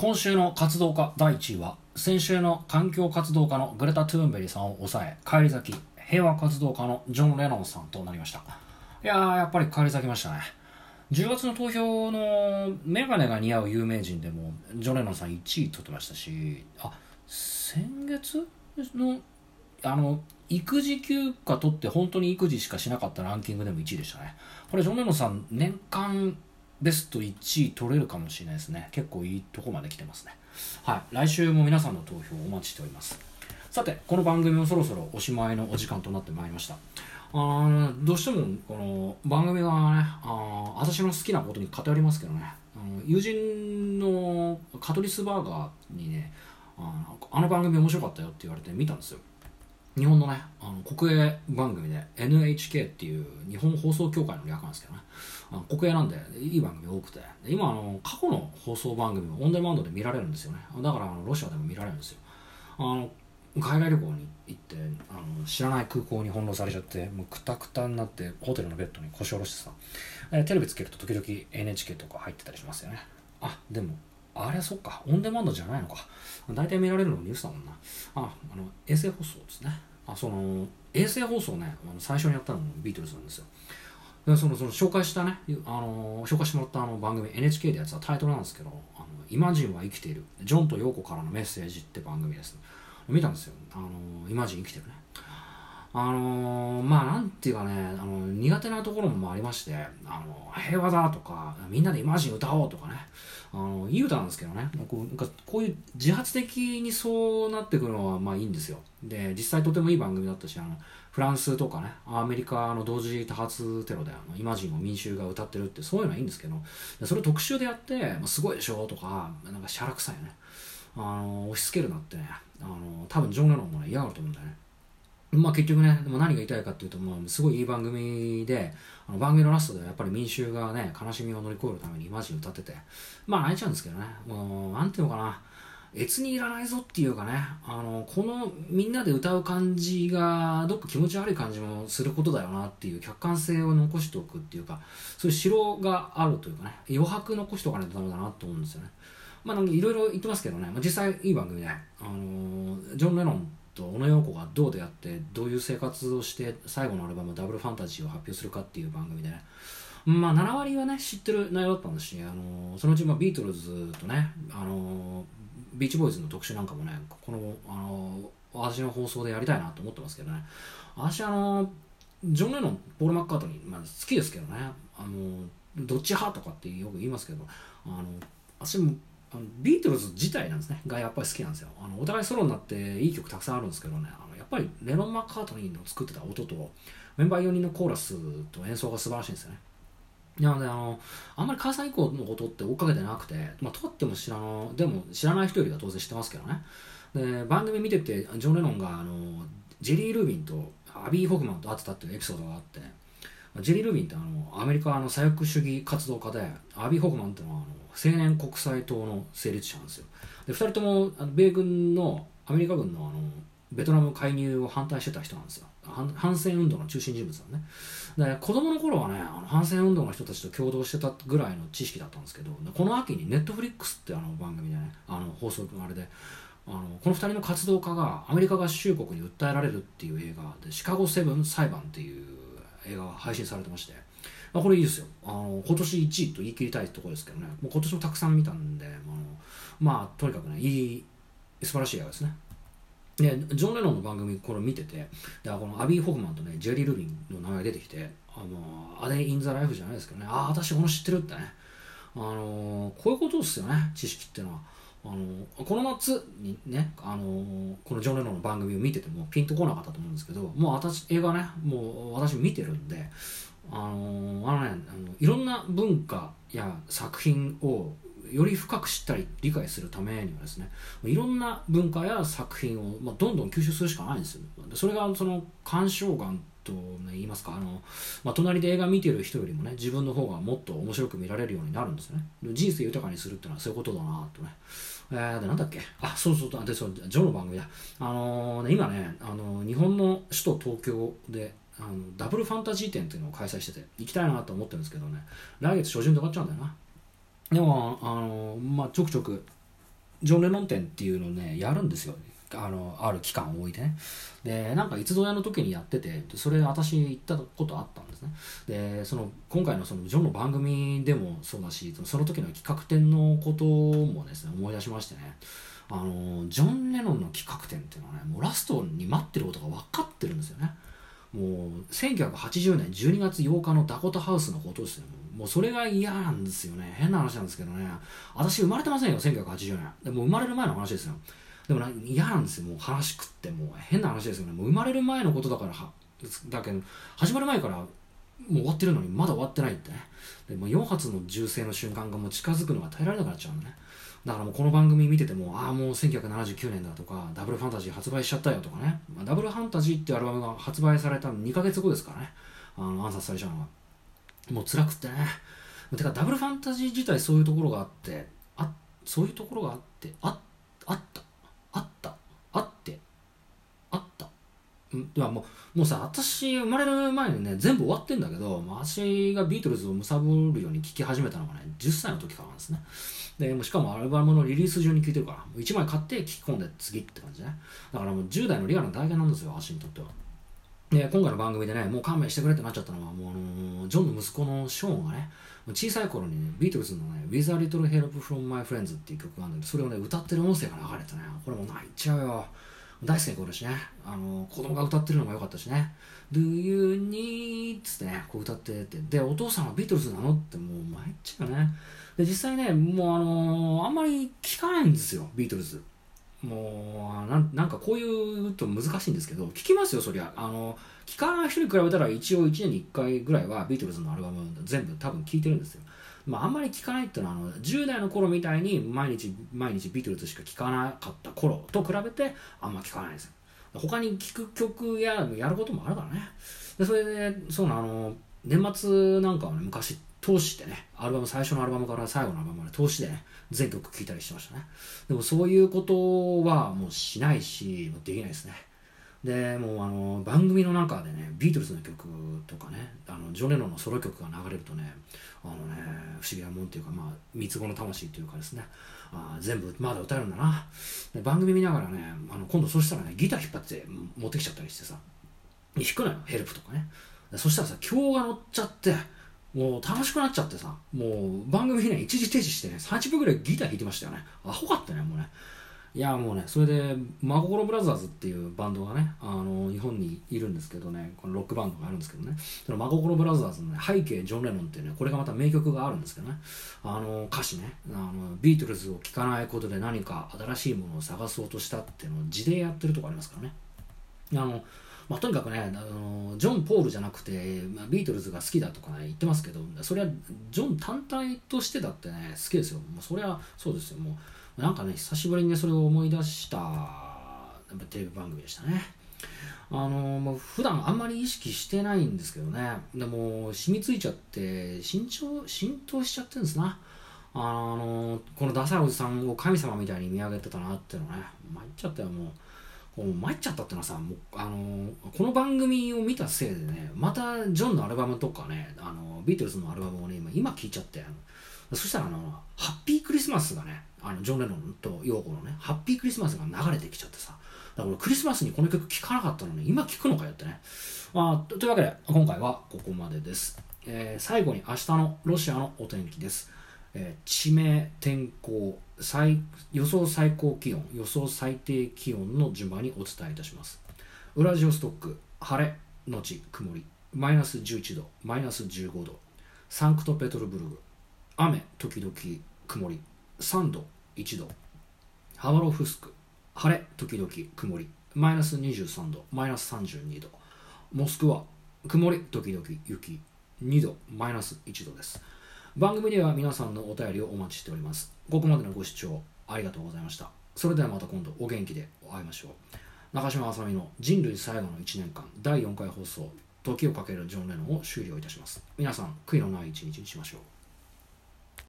今週の活動家第1位は先週の環境活動家のグレタ・トゥーンベリさんを抑え返り咲き平和活動家のジョン・レノンさんとなりました。いやーやっぱり返り咲きましたね。10月の投票のメガネが似合う有名人でもジョン・レノンさん1位取ってましたしあ先月のあの育児休暇取って本当に育児しかしなかったランキングでも1位でしたね。これジョン・レノンさん年間ベスト1位取れるかもしれないですね。結構いいとこまで来てますね。はい。来週も皆さんの投票をお待ちしております。さてこの番組もそろそろおしまいのお時間となってまいりました。あどうしてもこの番組がねあ私の好きなことに偏りますけどね。あの友人のカトリスバーガーにねああの番組面白かったよって言われて見たんですよ。日本のねあの国営番組で NHK っていう日本放送協会の略なんですけどね。あの国営なんでいい番組多くて。今あの過去の放送番組もオンデマンドで見られるんですよね。だからあのロシアでも見られるんですよ。あの海外旅行に行ってあの知らない空港に翻弄されちゃってもうクタクタになってホテルのベッドに腰下ろしてさテレビつけると時々 NHK とか入ってたりしますよね。あでもあれそっか。オンデマンドじゃないのか。大体見られるのニュースだもんな。ああの衛星放送ですね。あその衛星放送ね最初にやったのもビートルズなんですよ。でそのその紹介したねあの紹介してもらったあの番組 NHK でやつはタイトルなんですけど「あのイマジンは生きている。ジョンとヨーコからのメッセージ」って番組です、見たんですよ。あのイマジン生きてるね。あのー、まあなんていうかねあの苦手なところもありましてあの平和だとかみんなでイマジン歌おうとかね。あのいい歌なんですけどね。こうなんかこういう自発的にそうなってくるのはまあいいんですよ。で実際とてもいい番組だったしあのフランスとかねアメリカの同時多発テロであのイマジンを民衆が歌ってるってそういうのはいいんですけどそれを特集でやって、まあ、すごいでしょとかなんかしゃらくさいよね。あの押し付けるなってね。あの多分ジョン・レノンもね嫌がると思うんだよね。まあ結局ね、でも何が言いたいかっていうと、まあ、すごいいい番組で、あの番組のラストではやっぱり民衆がね、悲しみを乗り越えるためにイマジン歌ってて、まあ泣いちゃうんですけどね、もう、なんていうのかな、越にいらないぞっていうかね、あの、このみんなで歌う感じが、どっか気持ち悪い感じもすることだよなっていう客観性を残しておくっていうか、そういう城があるというかね、余白残しておかないとダメだなと思うんですよね。まあ、いろいろ言ってますけどね、まあ、実際いい番組で、あのジョン・レノンと小野洋子がどう出会ってどういう生活をして最後のアルバム「ダブルファンタジー」を発表するかっていう番組でね。まあ7割はね知ってる内容だったんですし、あのそのうちまあビートルズとね、あのビーチボーイズの特集なんかもねこの、あの私の放送でやりたいなと思ってますけどね。私あのジョン・レノンポール・マッカートニー、まあ、好きですけどね。あのどっち派とかってよく言いますけどあの私もあのビートルズ自体なんですね。がやっぱり好きなんですよ。あのお互いソロになっていい曲たくさんあるんですけどね。あのやっぱりレノン・マッカートニーの作ってた音とメンバー4人のコーラスと演奏が素晴らしいんですよね。なのであのあんまり母さん以降のことって追っかけてなくてまあとっても知らのでも知らない人よりは当然知ってますけどね。で番組見ててジョン・レノンがあのジェリー・ルービンとアビー・ホフマンと会ってたっていうエピソードがあってジェリー・ルービンってあのアメリカの左翼主義活動家でアビー・ホフマンってのはあの青年国際党の成立者なんですよ。で2人ともあの米軍のアメリカ軍のあのベトナム介入を反対してた人なんですよ。反戦運動の中心人物だね。で子供の頃はねあの反戦運動の人たちと共同してたぐらいの知識だったんですけどこの秋にネットフリックスってあの番組でねあの放送のあれであのこの2人の活動家がアメリカ合衆国に訴えられるっていう映画で「シカゴセブン裁判」っていう映画が配信されてましてあ、これいいですよ。あの今年1位と言い切りたいところですけどね。もう今年もたくさん見たんであのまあとにかくねいい素晴らしい映画ですね。でジョン・レノンの番組これ見ててでこのアビー・ホフマンとねジェリー・ルビンの名前が出てきてあのアデイ・イン・ザ・ライフじゃないですけどね。ああ私この知ってるってね。あのこういうことですよね知識っていうのは。あのこの夏にねあのこのジョン・レノンの番組を見ててもピンとこなかったと思うんですけどもう私映画ねもう私見てるんであのあのねあのいろんな文化や作品をより深く知ったり理解するためにはですねいろんな文化や作品を、まあ、どんどん吸収するしかないんですよ。それがその鑑賞眼と、ね、言いますかあの、まあ、隣で映画見てる人よりもね自分の方がもっと面白く見られるようになるんですね。人生豊かにするっていうのはそういうことだなとね。えー、でなんだっけ？あそうそうでそうジョーの番組だ。あのー、ね、今ね、あのー、日本の首都東京であのダブルファンタジー展っていうのを開催してて行きたいなと思ってるんですけどね。来月初旬で終わっちゃうんだよな。でもあの、まあ、ちょくちょくジョン・レノン展っていうのをねやるんですよ。あのある期間を置いてね。でなんかいつぞやの時にやっててそれ私行ったことあったんですね。でその今回のそのジョンの番組でもそうだしその時の企画展のこともですね思い出しましてね。あのジョン・レノンの企画展っていうのはねもうラストに待ってることが分かってるんですよね。もう1980年12月8日のダコタハウスのことですよ。もうそれが嫌なんですよね。変な話なんですけどね。私生まれてませんよ1980年。でも生まれる前の話ですよ。でも嫌なんですよ。もう話食っても。う変な話ですよね。もう生まれる前のことだからだけど始まる前からもう終わってるのにまだ終わってないってね。でも4発の銃声の瞬間がもう近づくのが耐えられなくなっちゃうのね。だからもうこの番組見ててもああもう1979年だとかダブルファンタジー発売しちゃったよとかね、まあ、ダブルファンタジーってアルバムが発売された2ヶ月後ですからね。あの暗殺されちゃうのはもう辛くってね。てかダブルファンタジー自体そういうところがあってあそういうところがあってああった。いやもうもうさ私生まれる前にね全部終わってんだけど私がビートルズをむさぼるように聴き始めたのがね10歳の時からなんですね。でもしかもアルバムのリリース順に聴いてるから1枚買って聴き込んで次って感じね。だからもう10代のリアルな体験なんですよ私にとっては。で今回の番組でねもう勘弁してくれってなっちゃったのはもうあの、ジョンの息子のショーンがね小さい頃にねビートルズのね「With a Little Help from My Friends」っていう曲があるんだけどそれをね歌ってる音声が流れてねこれも泣いちゃうよ。大好きな声だしね。あの子供が歌ってるのも良かったしね「Do you need」つってねこう歌ってて。でお父さんはビートルズなのってもう参っちゃうね。で実際ねもうあのー、あんまり聞かないんですよビートルズ。もうなんなんかこういうと難しいんですけど聞きますよそりゃ。あの聞かない人に比べたら一応1年に1回ぐらいはビートルズのアルバム全部多分聞いてるんですよ。まあ、あんまり聞かないっていうのはあの10代の頃みたいに毎日毎日ビートルズしか聞かなかった頃と比べてあんま聞かないです。よ他に聴く曲ややることもあるからね。でそれでそうなあの年末なんかはね昔通してねアルバム最初のアルバムから最後のアルバムまで通してね全曲聴いたりしてましたね。でもそういうことはもうしないしできないですね。でもうあの番組の中でねビートルズの曲とかねあのジョン・レノンのソロ曲が流れるとねあのね不思議なもんっていうかまあ三つ子の魂っていうかですねあ全部まだ歌えるんだな。で番組見ながらねあの今度そしたらねギター引っ張って持ってきちゃったりしてさ弾くのよヘルプとかね。そしたらさ今日が乗っちゃってもう楽しくなっちゃってさもう番組ね一時停止してね30分ぐらいギター弾いてましたよね。アホかったねもうね。いやもうねそれで真心ブラザーズっていうバンドがねあの日本にいるんですけどねこのロックバンドがあるんですけどね。その真心ブラザーズの、ね、背景ジョン・レノンっていうねこれがまた名曲があるんですけどね。あの歌詞ねあのビートルズを聴かないことで何か新しいものを探そうとしたっていうのを字でやってるとこありますからね。あのまあ、とにかくねあのジョン・ポールじゃなくて、まあ、ビートルズが好きだとかね言ってますけどそれはジョン単体としてだってね好きですよ。もうそれはそうですよ。もうなんかね久しぶりにねそれを思い出したテレビ番組でしたね。あのもう普段あんまり意識してないんですけどね。でも染みついちゃって浸透浸透しちゃってるんですな。あのこのダサいおじさんを神様みたいに見上げてたなっていうのね参っちゃったよもう。もう参っちゃったってのはさもうあのこの番組を見たせいでねまたジョンのアルバムとかねあのビートルズのアルバムをね今今聴いちゃって。そしたらあのハッピークリスマスがねあのジョン・レノンとヨーコのねハッピークリスマスが流れてきちゃってさ。だからクリスマスにこの曲聴かなかったのに今聴くのかよってね、まあ、というわけで今回はここまでです、えー、最後に明日のロシアのお天気です、えー、地名天候最予想最高気温予想最低気温の順番にお伝えいたします。ウラジオストック晴れのち曇りマイナス11度マイナス15度。サンクトペトルブルグ雨時々曇り。3度1度。ハバロフスク。晴れ時々曇り。マイナス23度マイナス32度。モスクワ。曇り時々雪。2度マイナス1度です。番組では皆さんのお便りをお待ちしております。ここまでのご視聴ありがとうございました。それではまた今度お元気でお会いましょう。中島あさみの人類最後の1年間第4回放送時をかけるジョン・レノンを終了いたします。皆さん悔いのない一日にしましょう。